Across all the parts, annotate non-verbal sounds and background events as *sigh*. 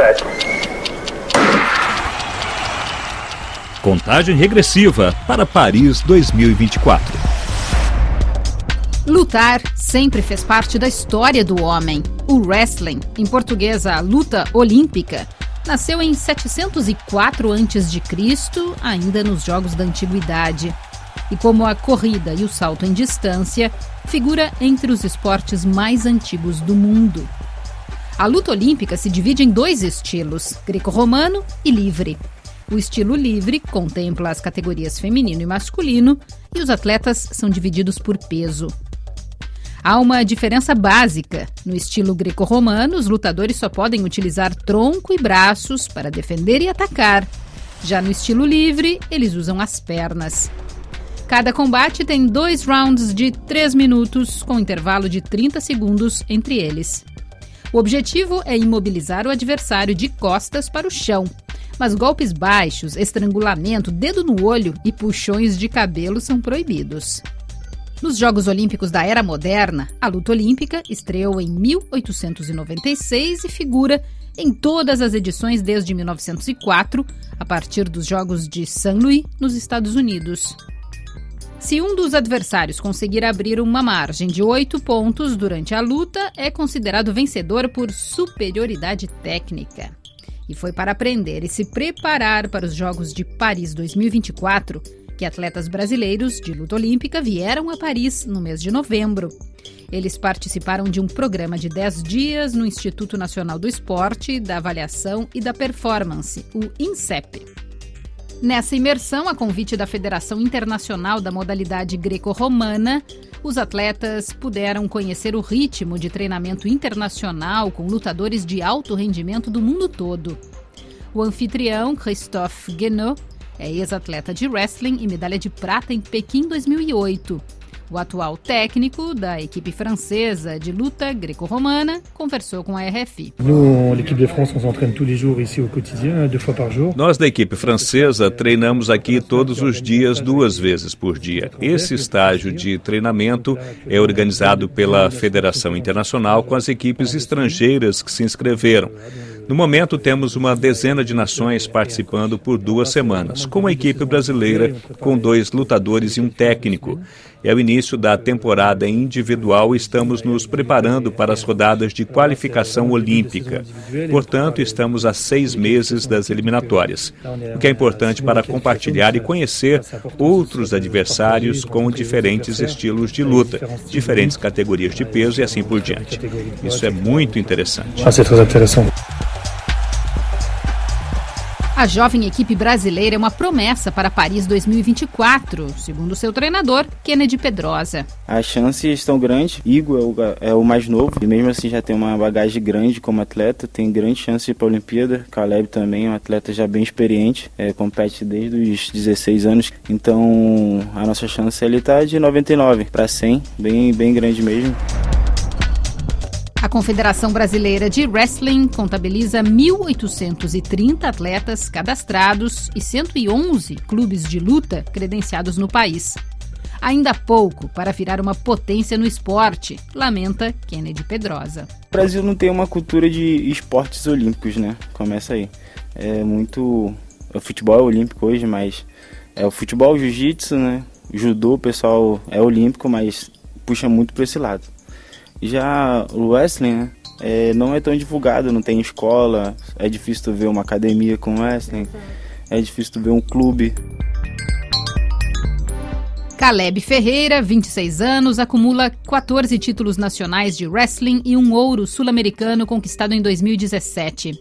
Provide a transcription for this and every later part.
set. Contagem regressiva para Paris 2024. Lutar sempre fez parte da história do homem. O wrestling, em português a luta olímpica, nasceu em 704 a.C., ainda nos Jogos da Antiguidade. E como a corrida e o salto em distância, figura entre os esportes mais antigos do mundo. A luta olímpica se divide em dois estilos, greco-romano e livre. O estilo livre contempla as categorias feminino e masculino e os atletas são divididos por peso. Há uma diferença básica. No estilo greco-romano, os lutadores só podem utilizar tronco e braços para defender e atacar. Já no estilo livre, eles usam as pernas. Cada combate tem dois rounds de 3 minutos, com intervalo de 30 segundos entre eles. O objetivo é imobilizar o adversário de costas para o chão. Mas golpes baixos, estrangulamento, dedo no olho e puxões de cabelo são proibidos. Nos Jogos Olímpicos da Era Moderna, a luta olímpica estreou em 1896 e figura em todas as edições desde 1904, a partir dos Jogos de St. Louis, nos Estados Unidos. Se um dos adversários conseguir abrir uma margem de oito pontos durante a luta, é considerado vencedor por superioridade técnica. E foi para aprender e se preparar para os Jogos de Paris 2024 que atletas brasileiros de luta olímpica vieram a Paris no mês de novembro. Eles participaram de um programa de 10 dias no Instituto Nacional do Esporte, da Avaliação e da Performance, o INSEP. Nessa imersão, a convite da Federação Internacional da Modalidade Greco-Romana, os atletas puderam conhecer o ritmo de treinamento internacional com lutadores de alto rendimento do mundo todo. O anfitrião, Christophe Guenot, é ex-atleta de wrestling e medalha de prata em Pequim 2008. O atual técnico da equipe francesa de luta greco-romana conversou com a RFI. Nós da equipe francesa treinamos aqui todos os dias, duas vezes por dia. Esse estágio de treinamento é organizado pela Federação Internacional com as equipes estrangeiras que se inscreveram. No momento, temos uma dezena de nações participando por duas semanas, com a equipe brasileira com dois lutadores e um técnico. É o início da temporada individual e estamos nos preparando para as rodadas de qualificação olímpica. Portanto, estamos a seis meses das eliminatórias, o que é importante para compartilhar e conhecer outros adversários com diferentes estilos de luta, diferentes categorias de peso e assim por diante. Isso é muito interessante. A jovem equipe brasileira é uma promessa para Paris 2024, segundo seu treinador, Kennedy Pedrosa. As chances estão grandes. Igor é o, é o, mais novo e mesmo assim já tem uma bagagem grande como atleta, tem grande chance para a Olimpíada. Caleb também é um atleta já bem experiente, é, compete desde os 16 anos. Então a nossa chance ele está de 99 para 100, bem, bem grande mesmo. A Confederação Brasileira de Wrestling contabiliza 1.830 atletas cadastrados e 111 clubes de luta credenciados no país. Ainda pouco para virar uma potência no esporte, lamenta Kennedy Pedrosa. O Brasil não tem uma cultura de esportes olímpicos, né? Começa aí. É muito. O futebol é olímpico hoje, mas é o futebol, jiu-jitsu, né? Judô, o pessoal é olímpico, mas puxa muito para esse lado. Já o wrestling, né? É, não é tão divulgado, não tem escola, é difícil tu ver uma academia com wrestling, é difícil tu ver um clube. Caleb Ferreira, 26 anos, acumula 14 títulos nacionais de wrestling e um ouro sul-americano conquistado em 2017.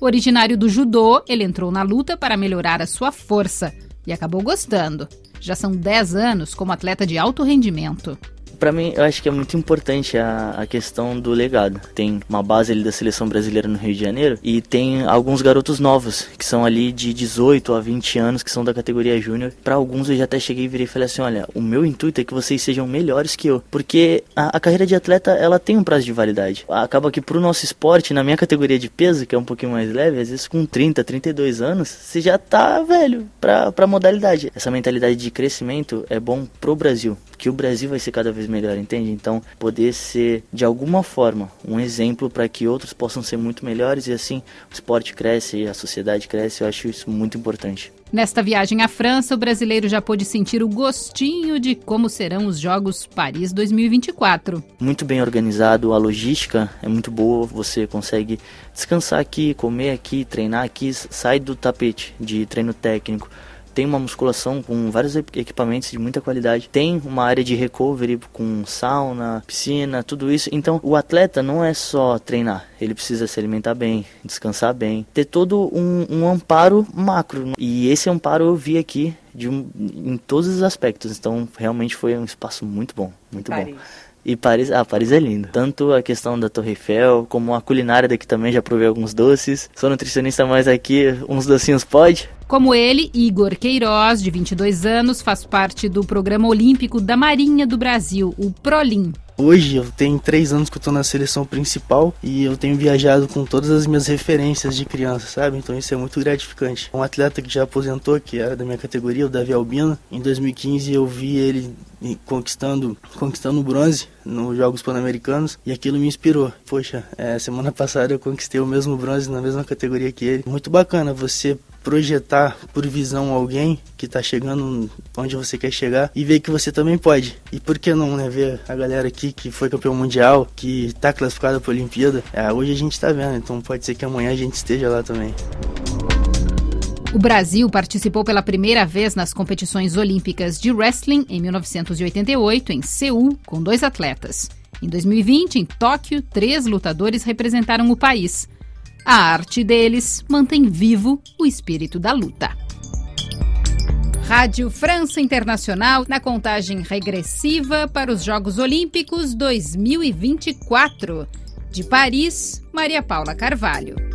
Originário do judô, ele entrou na luta para melhorar a sua força e acabou gostando. Já são 10 anos como atleta de alto rendimento para mim, eu acho que é muito importante a, a questão do legado. Tem uma base ali da seleção brasileira no Rio de Janeiro e tem alguns garotos novos, que são ali de 18 a 20 anos, que são da categoria júnior. Para alguns eu já até cheguei e virei e falei assim: olha, o meu intuito é que vocês sejam melhores que eu, porque a, a carreira de atleta ela tem um prazo de validade. Acaba que pro nosso esporte, na minha categoria de peso, que é um pouquinho mais leve, às vezes com 30, 32 anos, você já tá velho pra, pra modalidade. Essa mentalidade de crescimento é bom pro Brasil que o Brasil vai ser cada vez melhor, entende? Então, poder ser de alguma forma um exemplo para que outros possam ser muito melhores e assim o esporte cresce e a sociedade cresce, eu acho isso muito importante. Nesta viagem à França, o brasileiro já pôde sentir o gostinho de como serão os Jogos Paris 2024. Muito bem organizado, a logística é muito boa, você consegue descansar aqui, comer aqui, treinar aqui, sai do tapete de treino técnico tem uma musculação com vários equipamentos de muita qualidade, tem uma área de recovery com sauna, piscina, tudo isso. Então, o atleta não é só treinar, ele precisa se alimentar bem, descansar bem, ter todo um, um amparo macro. E esse amparo eu vi aqui de um, em todos os aspectos. Então, realmente foi um espaço muito bom, muito Paris. bom. E Paris, ah, Paris é lindo. Tanto a questão da Torre Eiffel, como a culinária daqui também, já provei alguns doces. Sou nutricionista, mas aqui uns docinhos pode. Como ele, Igor Queiroz, de 22 anos, faz parte do programa olímpico da Marinha do Brasil, o Prolim. Hoje eu tenho três anos que eu tô na seleção principal e eu tenho viajado com todas as minhas referências de criança, sabe? Então isso é muito gratificante. Um atleta que já aposentou, que era da minha categoria, o Davi Albino, em 2015 eu vi ele conquistando conquistando bronze nos Jogos Pan-Americanos e aquilo me inspirou. Poxa, é, semana *laughs* passada eu conquistei o mesmo bronze na mesma categoria que ele. Muito bacana você projetar por visão alguém que está chegando onde você quer chegar e ver que você também pode. E por que não, né? Ver a galera aqui que foi campeão mundial, que está classificada para a Olimpíada. É, hoje a gente está vendo, então pode ser que amanhã a gente esteja lá também. O Brasil participou pela primeira vez nas competições olímpicas de wrestling em 1988, em Seul, com dois atletas. Em 2020, em Tóquio, três lutadores representaram o país. A arte deles mantém vivo o espírito da luta. Rádio França Internacional na contagem regressiva para os Jogos Olímpicos 2024. De Paris, Maria Paula Carvalho.